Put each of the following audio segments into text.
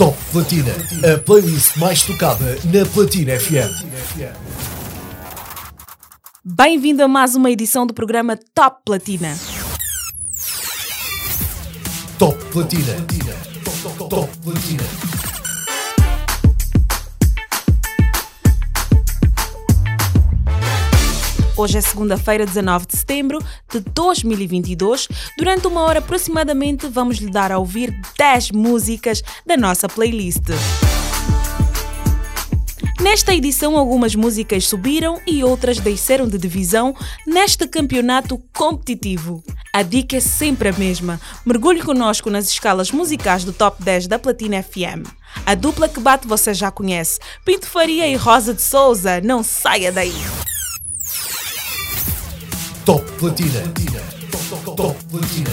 Top Platina, a playlist mais tocada na Platina FM. Bem-vindo a mais uma edição do programa Top Platina. Top Platina. Top Platina. Hoje é segunda-feira, 19 de setembro de 2022. Durante uma hora aproximadamente, vamos lhe dar a ouvir 10 músicas da nossa playlist. Nesta edição, algumas músicas subiram e outras desceram de divisão neste campeonato competitivo. A dica é sempre a mesma. Mergulhe conosco nas escalas musicais do Top 10 da Platina FM. A dupla que bate você já conhece. Pinto Faria e Rosa de Souza. Não saia daí! Top Platina. Top Platina.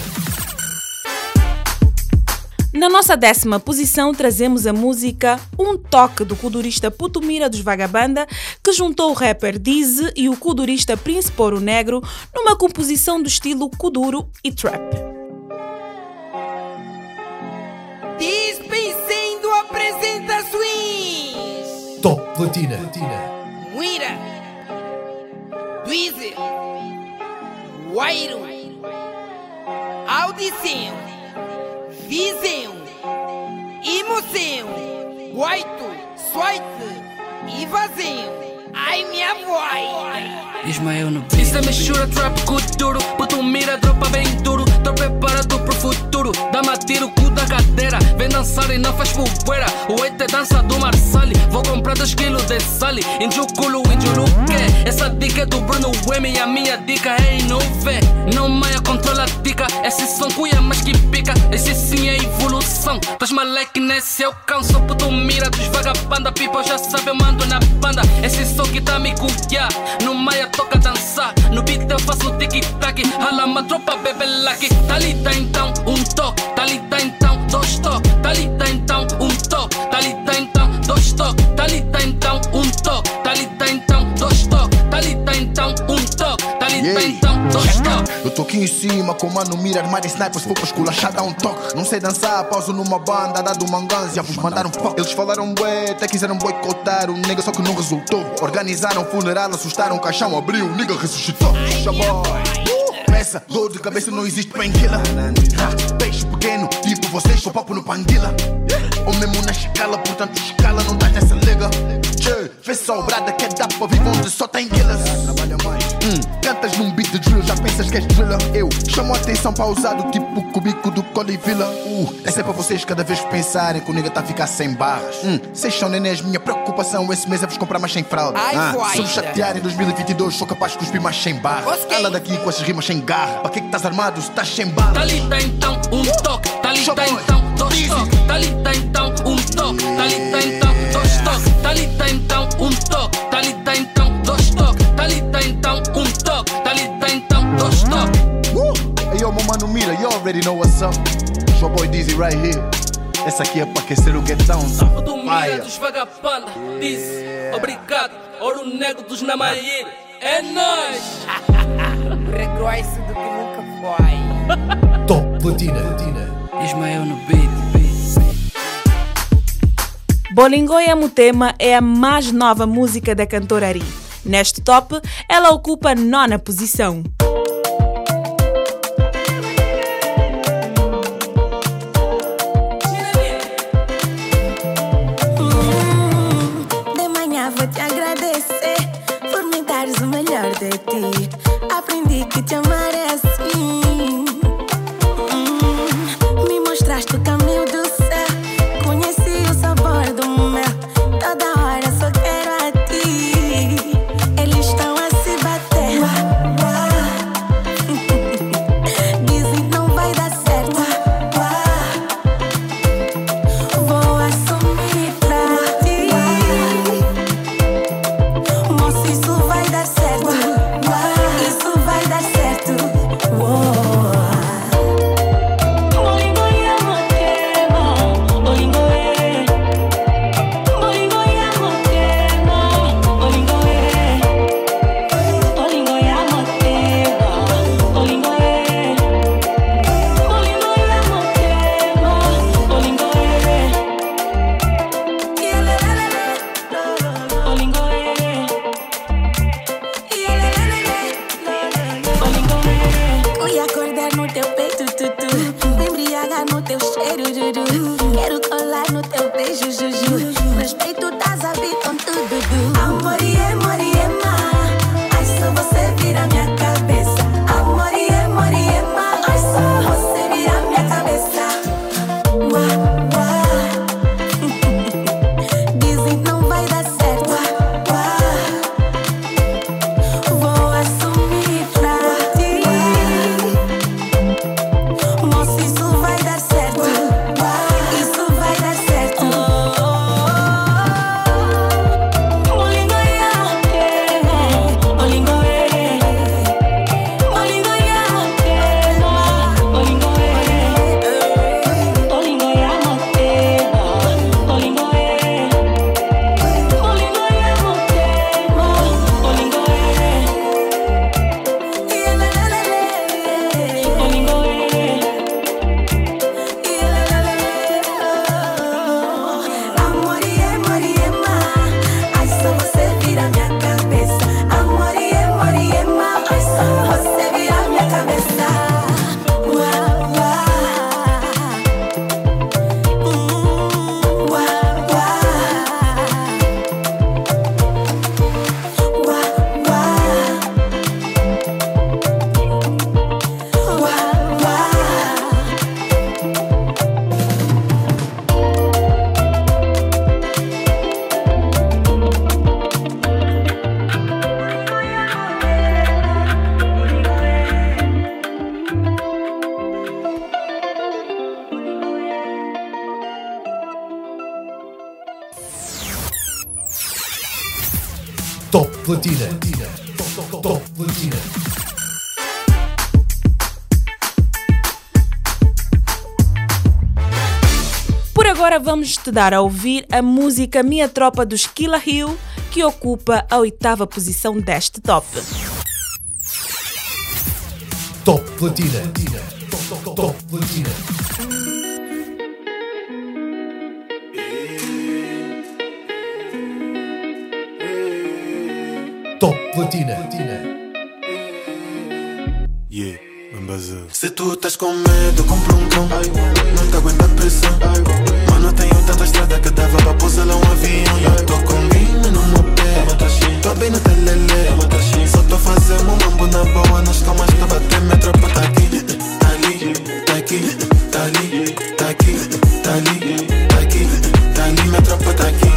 Na nossa décima posição, trazemos a música Um Toque do kudurista Putumira dos Vagabanda, que juntou o rapper Dizzy e o kudurista Príncipe Ouro Negro numa composição do estilo kuduro e trap. Dispensando apresentações! Top Platina. Muira! Dweezer! Wairo! Audição! Visão! Emoção! Guaito! Soite! E vazão! Ai, minha voz! Ismael no beat. Isso é mistura trap com duro. Puto mira, dropa bem duro. Tô preparado pro futuro. Dá-me a tiro, cu da cadeira. Vem dançar e não faz poeira. O ET dança do Marsali. Vou comprar dois quilos de sali. Injuculo, injuluque. Essa dica é do Bruno M. E a minha dica é vê. Não maia, controla a dica. Esse som cuia mais que pica. Esse sim é evolução. Tás moleque nesse eu canso. Puto mira dos vagabanda. People já sabe, eu mando na banda. Esse som que tá me cuia. No maia toca dançar. No beat eu faço tic-tac. Rala uma tropa, bebê lucky. Talita então, um toque. Talita então, dois toques. Talita então, um toque. Talita então, dois toques. Talita então, um toque. Talita então, dois toques. Talita então, um toque. Talita Yeah. então, dois toques. Eu tô aqui em cima, com mano mira, armar e sniper, se for pra esculachar, dá um toque. Não sei dançar, pauso numa banda, dado manganz, já vos mandaram fuck. Eles falaram bué, até quiseram boicotar o nigga, só que não resultou. Organizaram funeral, assustaram o caixão, abriu, o nigga ressuscitou. Xabó. Peça, dor de cabeça não existe. Ha, Peixe pequeno, tipo vocês, sou papo no panguila. Ou mesmo na escala, portanto escala não dá nessa liga. Só o brada que dá pra viver onde só tem killers. Hum, cantas num beat de drill, já pensas que és driller. Eu chamo a atenção pausado, tipo o cubico do Cole Villa. Uh, essa é pra vocês cada vez que pensarem que o nigga tá a ficar sem barras. Hum, vocês são nenés, minha preocupação esse mês é vos comprar mais sem fralda. Ai, ah, se me chatear em 2022, sou capaz de cuspir mais sem barras. Ok. Cala daqui com essas rimas sem garra. Pra que que estás armado se estás sem bala? Talita então, um toque. Talita então, dois toques. Talita então, um toque. Talita então, dois toques. Talita então, um toque. Talita então, Dois toques. Uh! Hey yo, meu mano Mira, you already know what's up. Show boy Dizzy right here. Essa aqui é pra aquecer o get down. tá? O do mira dos vagabanda disse obrigado. Ouro negro dos Namair. É nóis. Regroice do que nunca foi! Top Platina. Ismael no beat. Bolingoia Mutema é a mais nova música da cantora Ari. Neste top, ela ocupa a nona posição. I'm ready. Vamos te dar a ouvir a música Minha Tropa dos Killa Hill, que ocupa a oitava posição deste top. Top Platina. Top Platina. Top Platina. Se tu estás com medo, compra um cão. Não te aguenta a pressão. Mano, tenho tanta estrada que dava pra pousar lá um avião. E eu tô com game no meu pé. Tô bem no telele. Só tô fazendo um mambo na boa. Nas calmas tá batendo, minha tropa tá aqui. Tá ali, tá aqui, tá ali, tá aqui, tá ali, tá aqui, tá ali, minha tropa tá aqui.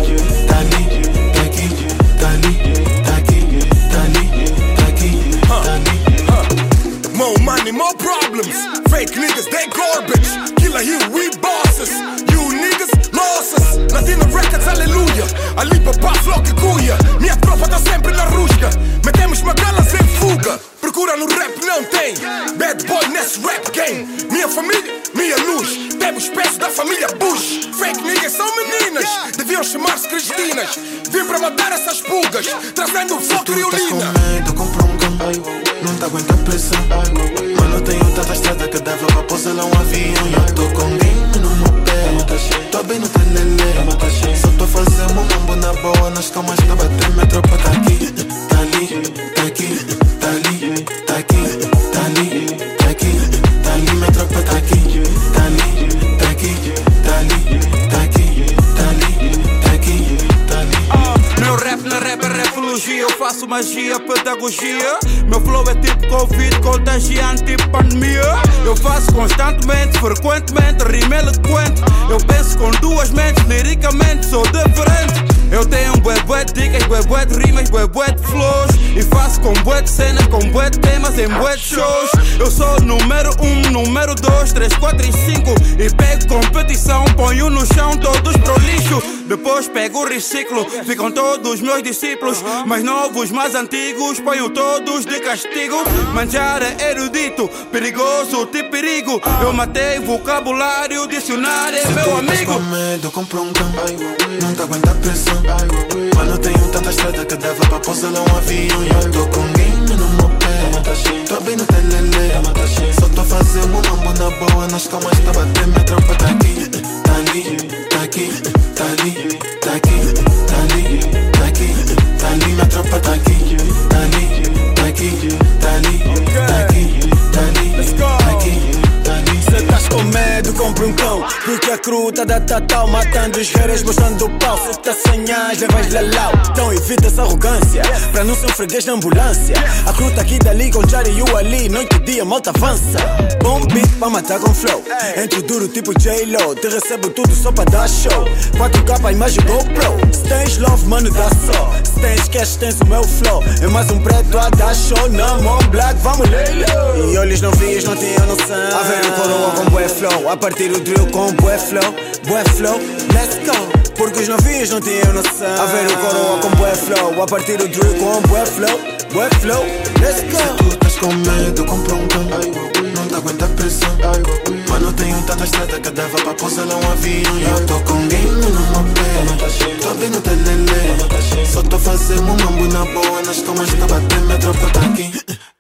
Fake niggas, they garbage. Killer here, we bosses. You niggas, losses. Latino Records, aleluia. Ali papá, flow que cuia. Minha tropa tá sempre na rusga. Metemos magalas em fuga. Procura no rap, não tem. Bad boy nesse rap game. Minha família, minha luz. Temos peço da família Bush. Fake niggas são meninas. Deviam chamar-se Cristinas. Vim para matar essas pulgas. Trazendo o flow Tu estás criolina. com medo, compra um te aguenta a pressão. Mano, tenho tanta estrada que dava pra pousar lá um avião. E eu tô com game no meu pé Tô bem no telele Só tô fazendo um mambo na boa Nas calmas tá batendo, minha tropa tá aqui magia, pedagogia. Meu flow é tipo Covid, contagiante, tipo pandemia. Eu faço constantemente, frequentemente, rima eloquente. Eu penso com duas mentes, liricamente sou diferente. Eu tenho bué bué de dicas, bué de rimas, bué de flows E faço com bué de cenas, com bué de temas em bué de shows Eu sou número um, número dois, três, quatro e cinco. E pego competição, ponho no chão todos pro lixo. Depois pego o reciclo, ficam todos meus discípulos. Mais novos, mais antigos, ponho todos de castigo. Manjar é erudito, perigoso, tipo perigo. Eu matei vocabulário, dicionário é meu amigo. com medo, compra um cão. Não te aguenta a pressão. Mano, tenho tanta estrada que dava pra pousar lá um avião E eu tô com game no meu bem no telele Só tô fazendo um mambo na boa Nas calmas tá batendo, minha tropa tá aqui Tá ali, tá aqui, tá ali, medo, compra um cão. Porque a cruta da Tatal Matando os reiras, mostrando o pau. Se estás sem as, levas lalau. Então evita essa arrogância Pra não ser um freguês na ambulância. A cruta aqui dali com o Ali Noite e dia, malta avança. Bom beat pra matar com flow. Entro duro tipo J-Lo Te recebo tudo só pra dar show. 4K a imagem GoPro. Se tens love, mano, dá só. Se tens cash, tens o meu flow. É mais um preto a dar show Na mão black, vamos leilo E olhos não vias, não tinham noção. A ver o coroa com bué flow A partir o drill com bué flow Bué flow, let's go. Porque os novinhos não tinham noção. A ver o coroa com bué flow A partir o drill com bué flow Bué flow, let's go. Tu estás com medo, compra um cão. Não te aguenta a pressão. Mano, tenho tanta estrada que dava pra pousar lá um avião. E eu tô com game no meu pé. Tô bem no telele Só tô fazendo um mambo na boa. Nas calmas tá batendo, minha tropa tá aqui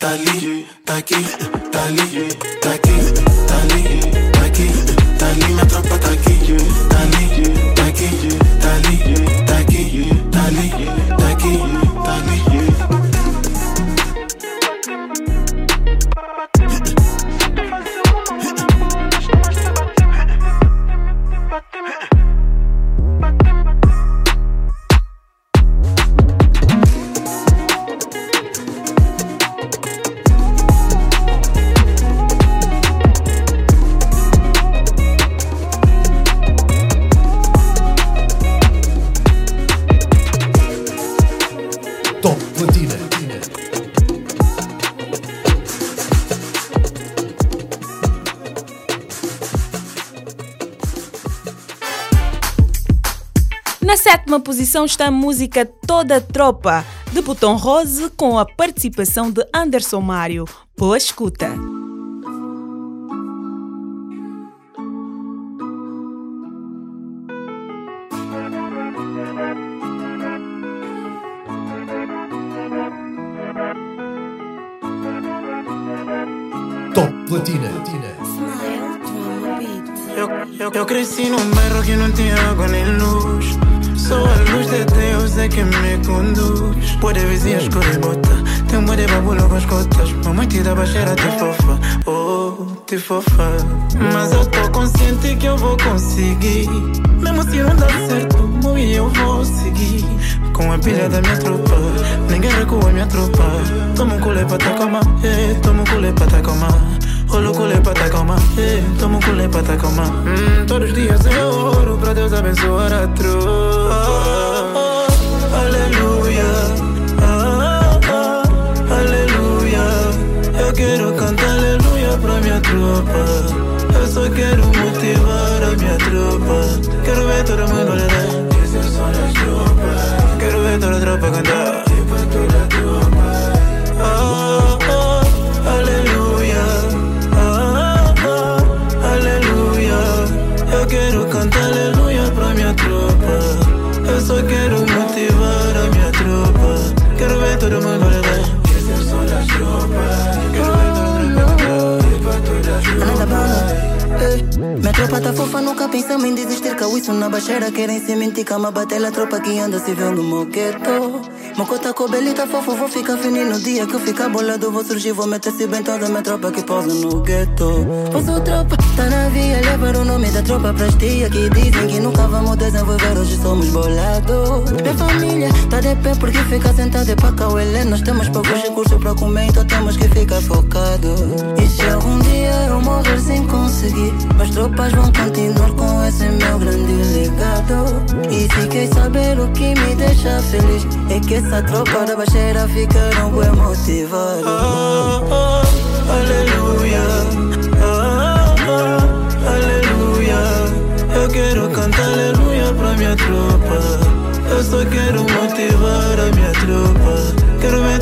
Tá ali, tá aqui, tá ali, tá aqui, tá ali, tá aqui, tá ali, minha tropa tá aqui Tá ali, tá aqui, tá ali, tá aqui, tá Na sétima posição está a música Toda Tropa, de Botão Rose com a participação de Anderson Mário. Boa escuta! Top Platina. Eu, eu, eu cresci num bairro que não tinha água nem que me conduz. Pode vizinha escura e bota. Tem um de babulo com as cotas. Mamãe te dá baixeira, te fofa. Oh, te fofa. Mas eu tô consciente que eu vou conseguir. Mesmo se não dar certo, moi eu vou seguir. Com a pilha da minha tropa. Ninguém recua minha tropa. Toma um culé pra calma. Eh, toma um culé pra calma. Rolo culé pra calma. Eh, toma um culé pra calma. Hum, todos os dias eu oro pra Deus abençoar a tropa. Eu quero cantar aleluia pra minha tropa. Eu só quero motivar a minha tropa. Quero ver todo mundo na baixeira, querem se mentir Cama bater a tropa que anda se vendo no gueto Mocota com belita fofo, vou ficar fininho No dia que eu ficar bolado, vou surgir Vou meter-se bem toda minha tropa que pousa no gueto. Posso tropa, tá na via Levar o nome da tropa pras tia Que dizem que nunca vamos desenvolver Hoje somos bolados. Minha família tá de pé porque fica sentada pra cauelé Nós temos poucos recursos pra comer Então temos que ficar focado. E se algum dia eu morrer sem conseguir Mas tropas vão continuar com esse meu grande legado. E se quer saber o que me deixa feliz É que essa tropa da baixeira ficaram bem motivados Ah, ah, aleluia. Ah, ah, aleluia. Eu quero cantar aleluia pra minha tropa. Eu só quero motivar a minha tropa. Quero ver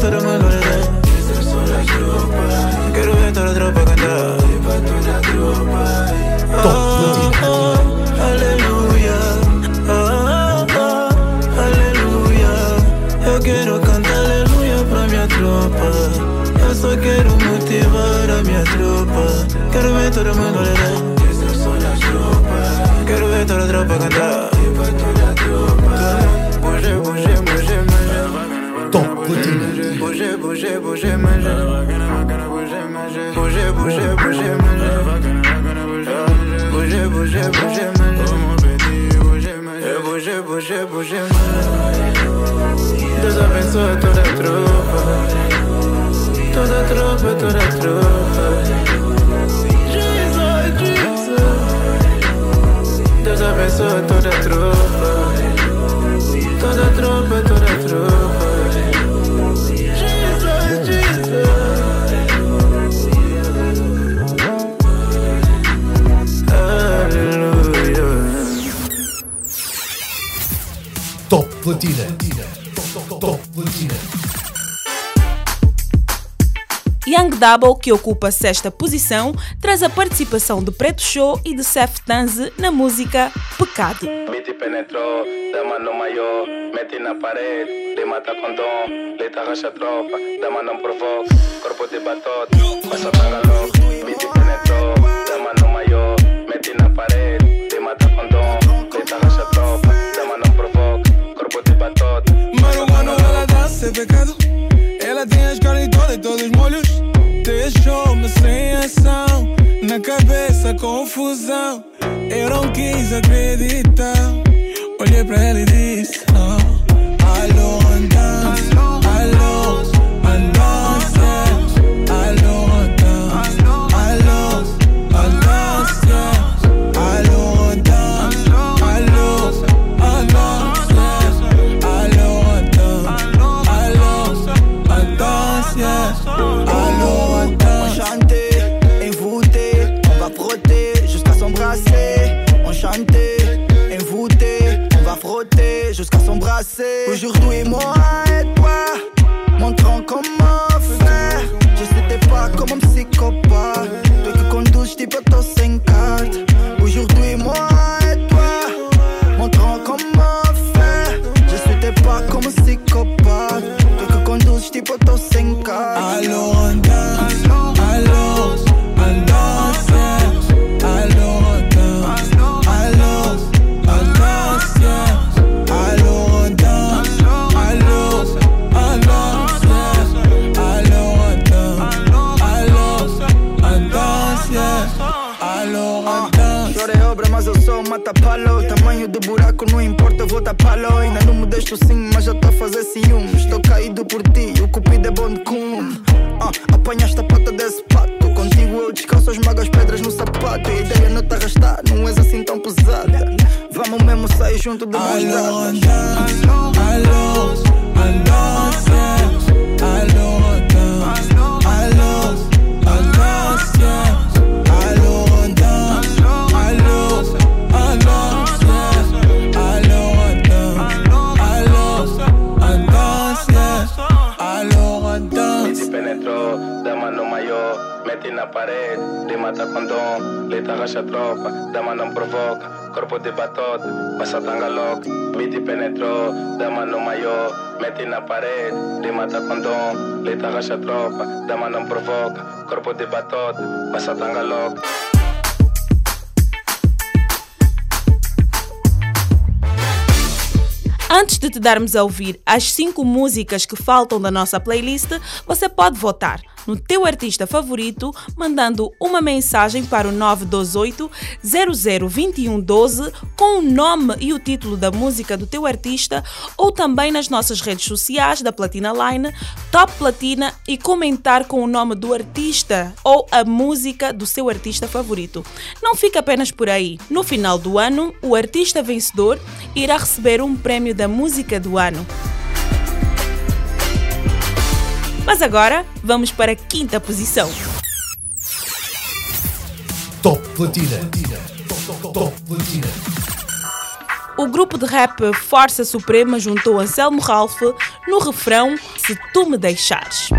Double, que ocupa a sexta posição, traz a participação de Preto Show e de Seth Tanze na música Pecado. Miti penetrou, dama no maior, mete na parede, lhe mata com dom, leita racha tropa, dama não provoca, corpo de batote, passa tanga louco. Miti penetrou, dama no maior, mete na parede, lhe mata com dom, leita racha tropa, dama não provoca, corpo de batote. Mano, mano, ela é pecado. Ela tem as caras todas e todos os molhos. Deixou-me sem ação. Na cabeça, confusão. Eu não quis acreditar. Olhei pra ela e disse: oh, Hoje eu na parede, lhe mata com dom, lhe racha tropa, dama não provoca, corpo de batota, passa tanga louca. Antes de te darmos a ouvir as 5 músicas que faltam da nossa playlist, você pode votar no teu artista favorito mandando uma mensagem para o 928 002112 com o nome e o título da música do teu artista ou também nas nossas redes sociais da Platina Line, Top Platina e comentar com o nome do artista ou a música do seu artista favorito. Não fica apenas por aí. No final do ano, o artista vencedor irá receber um prêmio da música do ano. Mas agora vamos para a quinta posição. Top Platina. Top Platina. O grupo de rap Força Suprema juntou Anselmo Ralph no refrão Se Tu Me Deixares.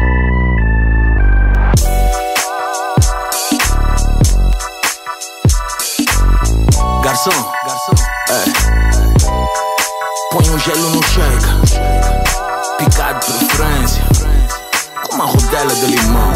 Garçom, é. Põe um gelo no shake. Rodela de limão.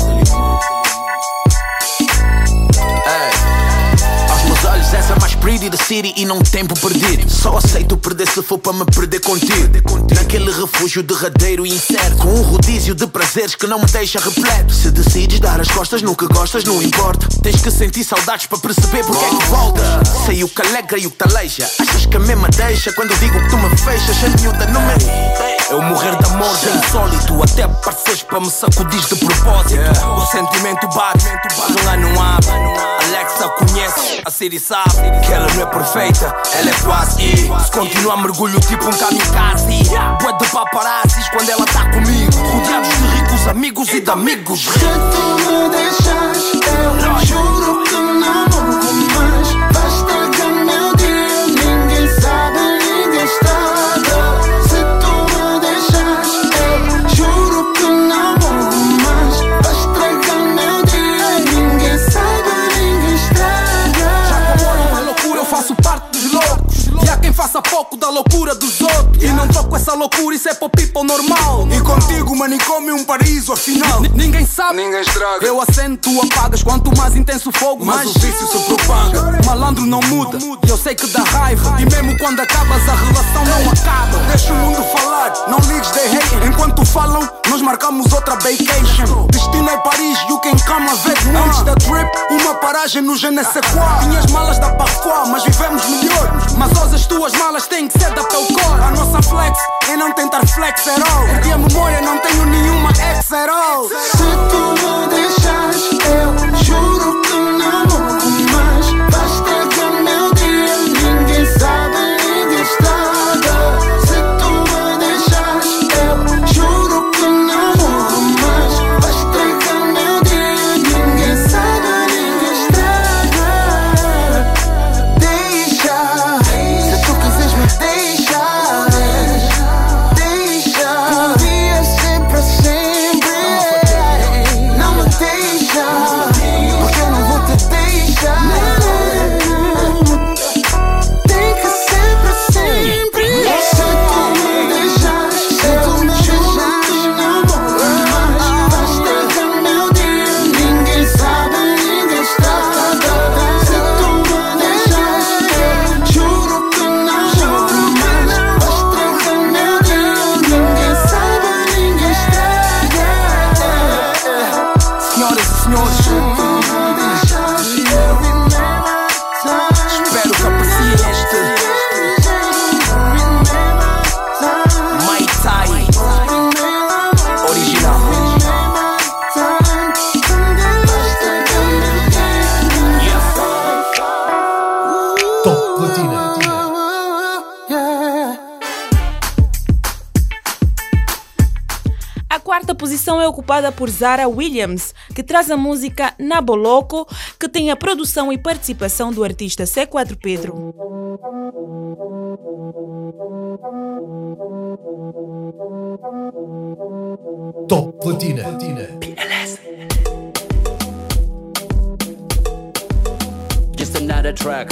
Aos meus olhos, essa é mais pretty da city e não tempo perdido. Só aceito perder se for para me perder contigo. Naquele refúgio derradeiro e incerto. Com um rodízio de prazeres que não me deixa repleto. Se decides dar as costas no que gostas, não importa. Tens que sentir saudades para perceber porque é que volta. Sei o que alegra e o que te. Achas que a mesma deixa quando digo que tu me fechas? A miúda não me. Eu morrer de amor é insólito. Até pareceres para me sacudir de propósito. O sentimento bate, lá não abre. Alexa conhece, a Siri sabe que ela não é perfeita, ela é quase. E se continuar mergulho tipo um kamikaze. Boa de paparazzis quando ela tá comigo. Rodeados de ricos amigos e de amigos. Se tu me Faça pouco da loucura dos outros. E não troco essa loucura, isso é para people normal. E contigo, manicômio, um paraíso, afinal. N- ninguém sabe. Ninguém estraga. Eu acendo, tu apagas. Quanto mais intenso o fogo, Mas mais o vício se propaga. Malandro não muda. E eu sei que dá raiva. E mesmo quando acabas, a relação não acaba. Deixa o mundo falar, não ligues de hate. Enquanto falam, nós marcamos outra vacation. Destino é Paris, you can come a ver. Antes da trip, uma paragem no je ne sais quoi. Minhas malas da Parfois, mas vivemos melhor. Mas as tuas malas têm que ser da Pelcor. A nossa flex é não tentar flex at all. Perdi a memória, não tenho nenhuma ex at all. Se tu me deixas, ocupada por Zara Williams, que traz a música Naboloco, que tem a produção e participação do artista C4 Pedro. Top Platina. Just another track.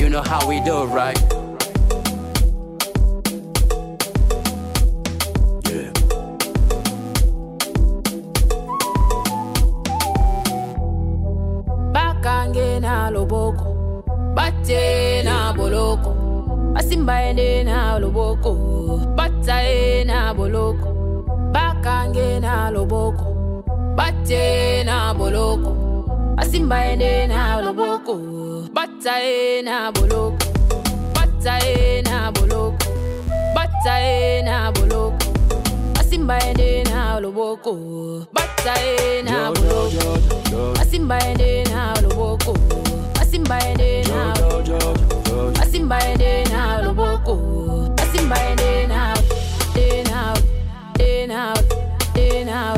You know how we do, right? baende na loboko. Bate na boloko. Basimba ende na loboko. Bata ye na boloko. Bakange na loboko. Bate na boloko. Basimba ende na loboko. Bata ye na boloko. Bata ye na boloko. Bata ye na boloko. Asimbaende na oloboko Batae na boloko Asimbaende na oloboko Asimbaende na Asimbaende na oloboko Asimbaende na Asimbaende na Asimbaende na Asimbaende na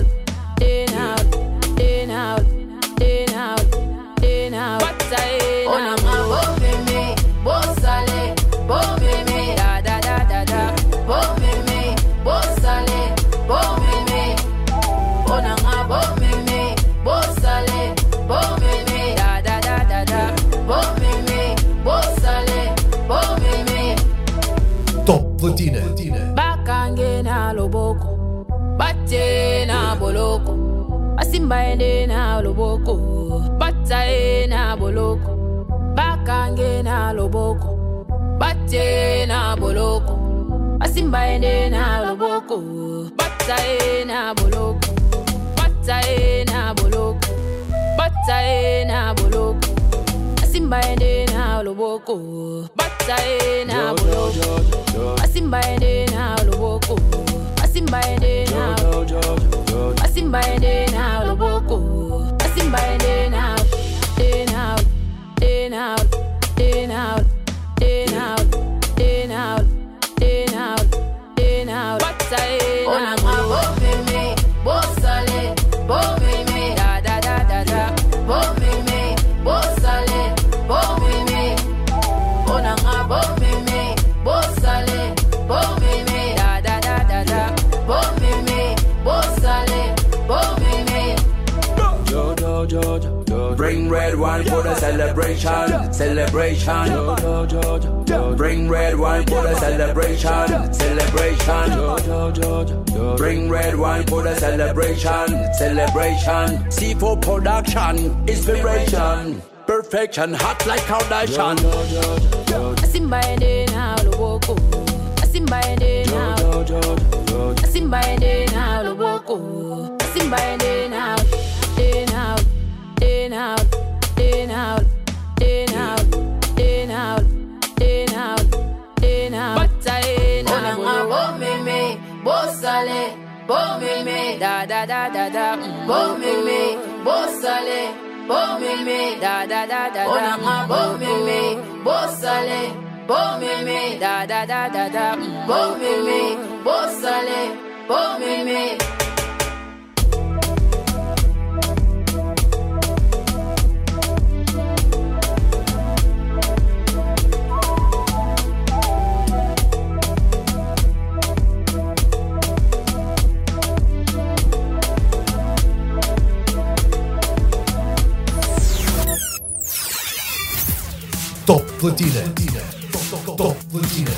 kotine bakange na loboko bate na boloko. Basimba ende na loboko bata na boloko. Bakange na loboko bate na boloko. Basimba ende na loboko bata na boloko. Bata na boloko bata na boloko. Basimba ende loboko. Bataena boloko basimbaendena loboko. Basimbaendena basimbaendena loboko. Basimbaendena dena dena dena dena Bring red wine for the celebration, celebration. Bring red wine for the celebration, celebration. Bring red wine for the celebration, celebration. C4 production, inspiration, perfection, hot like Kardashian. basimbaendena loboko basimbaendena basimbaendena loboko basimbaendena salé, beau mémé, da da da da da, beau mémé, bo salé, beau mémé, da da da da da, on a beau mémé, bo salé, beau mémé, da da da da da, beau mémé, bo salé, beau mémé. Platina. Top Platina.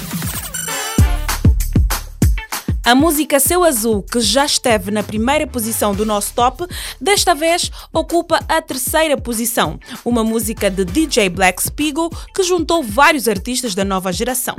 A música Seu Azul, que já esteve na primeira posição do nosso top, desta vez ocupa a terceira posição. Uma música de DJ Black Spiegel que juntou vários artistas da nova geração.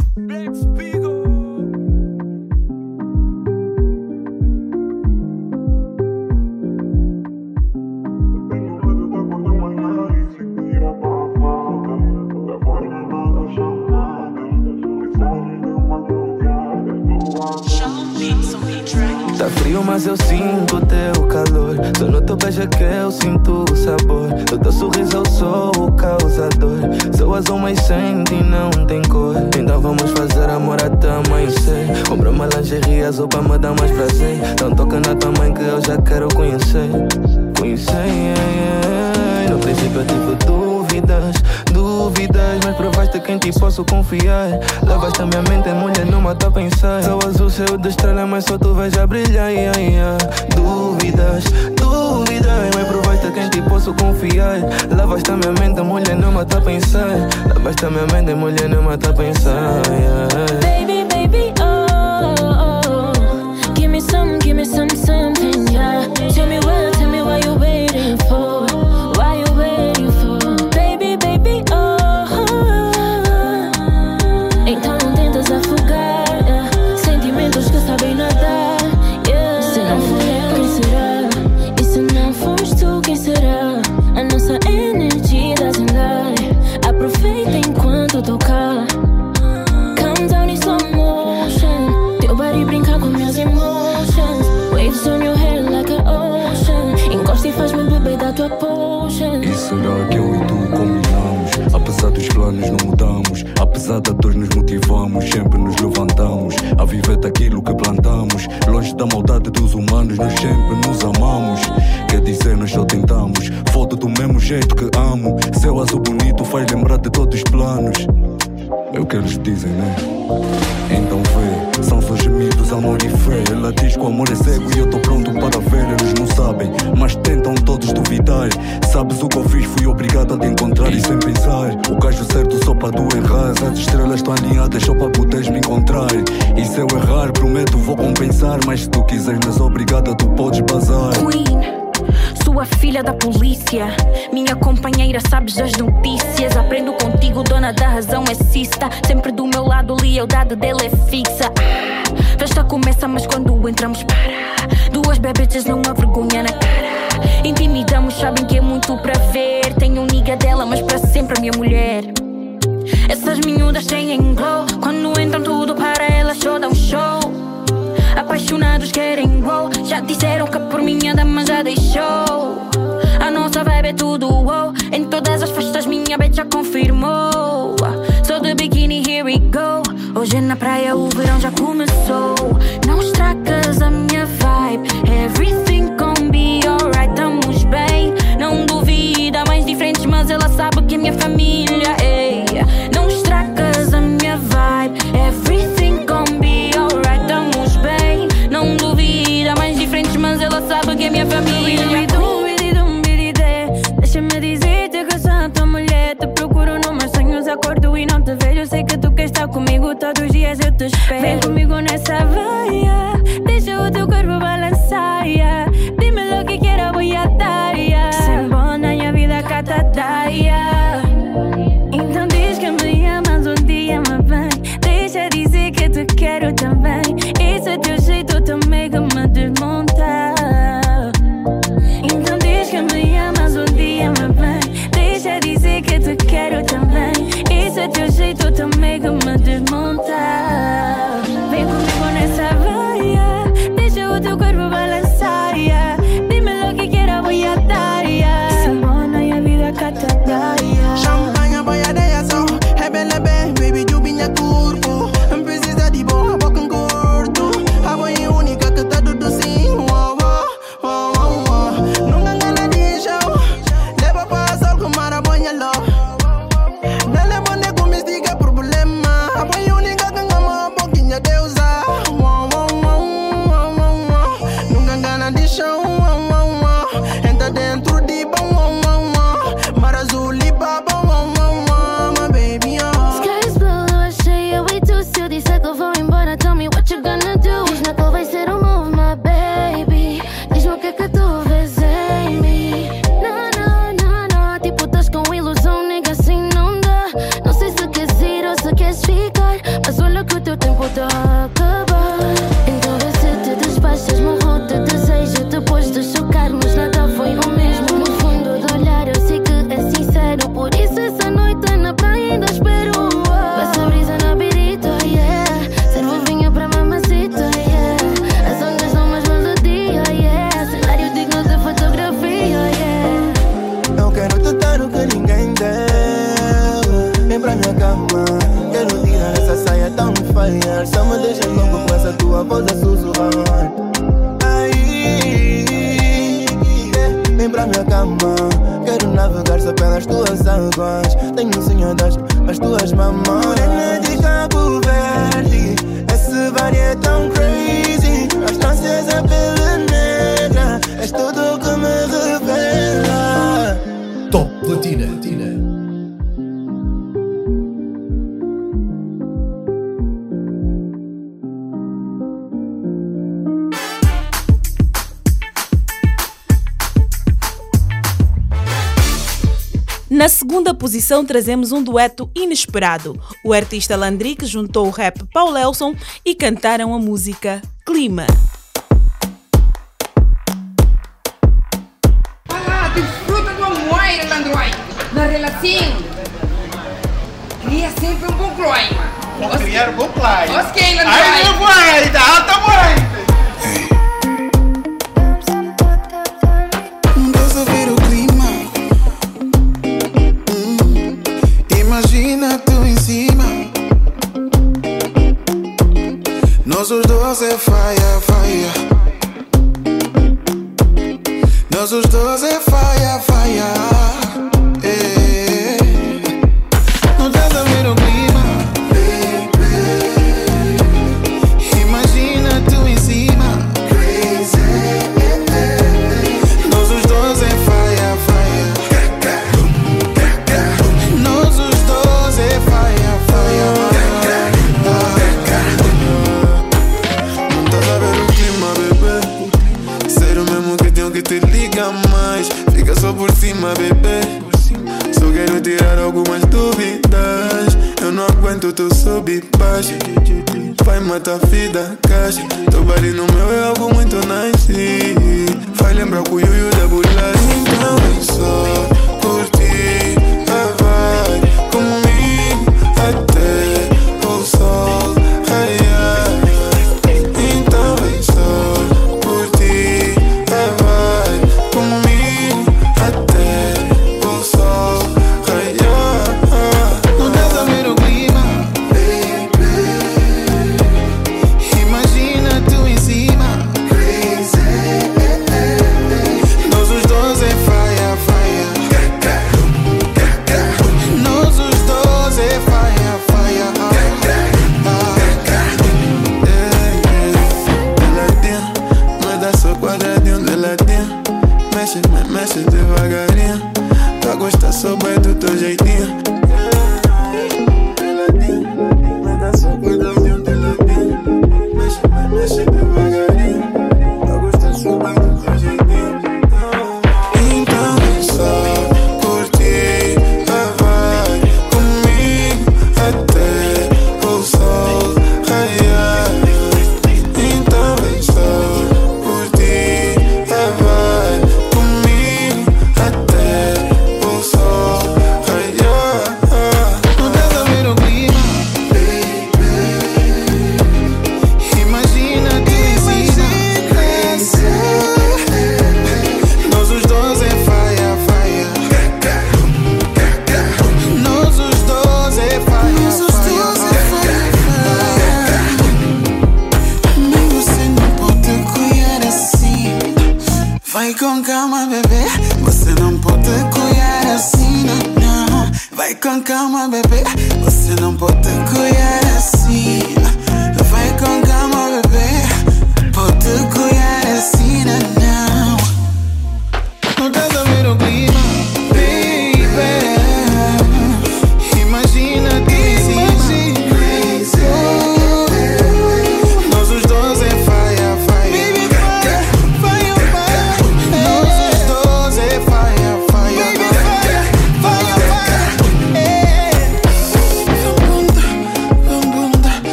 Tá frio, mas eu sinto teu calor. Só no teu beijo é que eu sinto o sabor. No teu sorriso eu sou o causador. Sou azul, mas sente e não tem cor. Então vamos fazer amor até amanhecer. Compra uma lingerie azul pra me dar mais prazer. Então toca na tua mãe que eu já quero conhecer. Conhecer, yeah, yeah. No princípio eu tive dúvidas, dúvidas. Mas provaste que em ti posso confiar. Lavaste a minha mente, mulher, não mata a pensar. Sou azul, céu de estrela, mas só tu vais a brilhar. Yeah, yeah. Dúvidas, dúvidas. Mas provaste que em ti posso confiar. Lavaste a minha mente, mulher, não mata a pensar. Lavaste a minha mente, mulher, não mata a pensar. Yeah. Baby, baby, oh. Give me some, give me some, something, yeah. Tell me what, tell me what you waiting for. Será que eu e tu combinamos? Apesar dos planos não mudamos Apesar da dor Hoje na praia o verão já começou. Não estragas a minha vibe. Everything gon' be alright Tamo bem, não duvida Mais diferentes mas ela sabe que é minha família ei. Não estragas a minha vibe. Everything gon' be alright Tamo bem, não duvida Mais diferentes mas ela sabe que é minha família Deixa-me dizer-te que sou a tua mulher. Te procuro nos meus sonhos, acordo e não te vejo. Sei todos os dias eu te espero. Vem comigo nessa vaia. Deixa o teu corpo balançar yeah. Dime que quiero, voy a dar yeah. Sem bona, minha vida catataia Então diz que me amas, um dia me vem Deixa dizer que te quero também Esse é teu jeito também que me desmonta. Então diz que me amas, um dia me vem Deixa dizer que te quero também Esse é teu jeito que pra minha cama. Quero navegar só pelas tuas águas. Tenho um sonho das, as tuas mamães. Morena de Cabo Verde, esse bar é tão crazy. As danças é pele negra, és tudo que me revela. Top Platina. Platina. Na segunda posição trazemos um dueto inesperado. O artista Landrick juntou o rap Paul Elson e cantaram a música Clima. Ah, desfruta do amor, Landroy, na relação. Cria sempre um bom clima. Vou criar um bom clima. Ok, Landroy. Aí, meu pai, dá alta morante. Nós os dois é faia, faia. Nós os dois é faia, faia. mexe, me mexe devagarinho. Pra gostar só bem do teu jeitinho.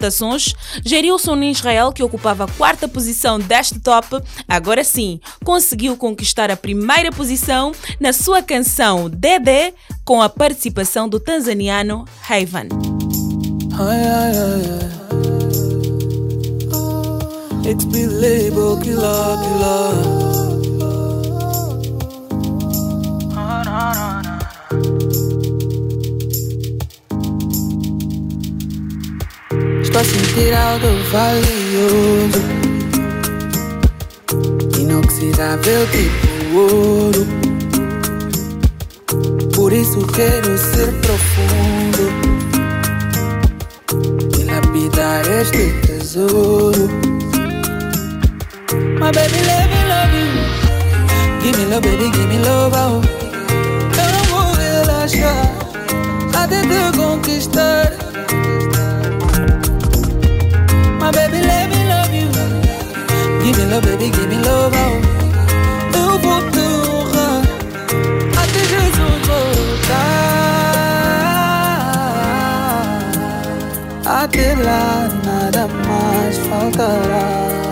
Votações, Gerilson Israel, que ocupava a quarta posição deste top, agora sim conseguiu conquistar a primeira posição na sua canção Dede com a participação do tanzaniano Haven. Ai. It's been label killer, killer. Estou a sentir algo valioso. Inoxidável tipo ouro. Por isso quero ser profundo. E lapidar este tesouro. My baby, let me love you. Give me love, baby, give me love, oh. Eu não vou relaxar. Até te conquistar Give me love, baby, give me love. Oh. Eu vou te honrar até Jesus voltar. Até lá nada mais faltará.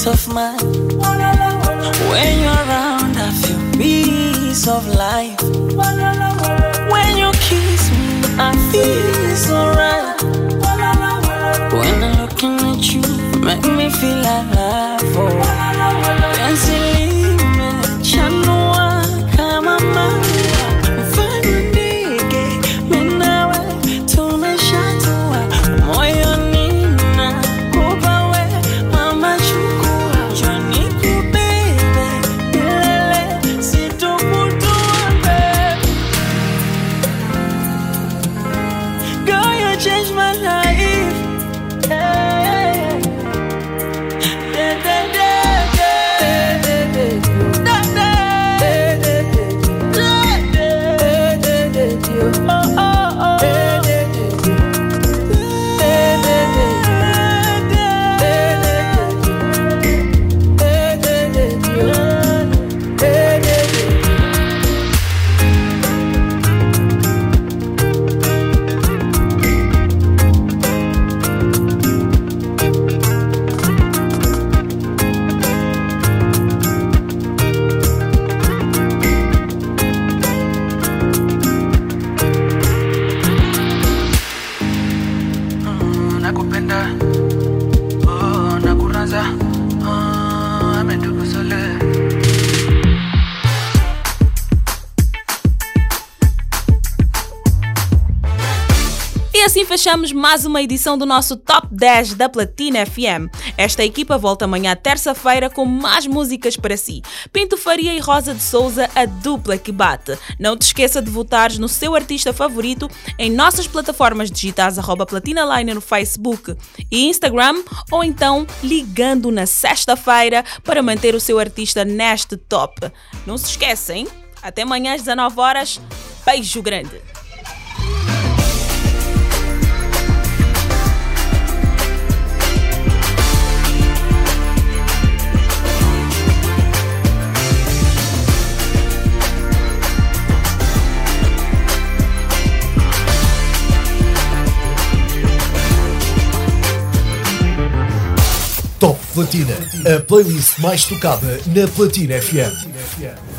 Peace of mind. When you're around, I feel peace of life. When you kiss me, I feel so right. When I'm looking at you, make me feel alive. Fechamos mais uma edição do nosso Top 10 da Platina FM. Esta equipa volta amanhã, terça-feira, com mais músicas para si. Pinto Faria e Rosa de Souza, a dupla que bate. Não te esqueça de votar no seu artista favorito em nossas plataformas digitais, arroba Platina Line no Facebook e Instagram, ou então ligando na sexta-feira para manter o seu artista neste top. Não se esquecem, até amanhã às 19 horas. Beijo grande! Platina, a playlist mais tocada na Platina FM.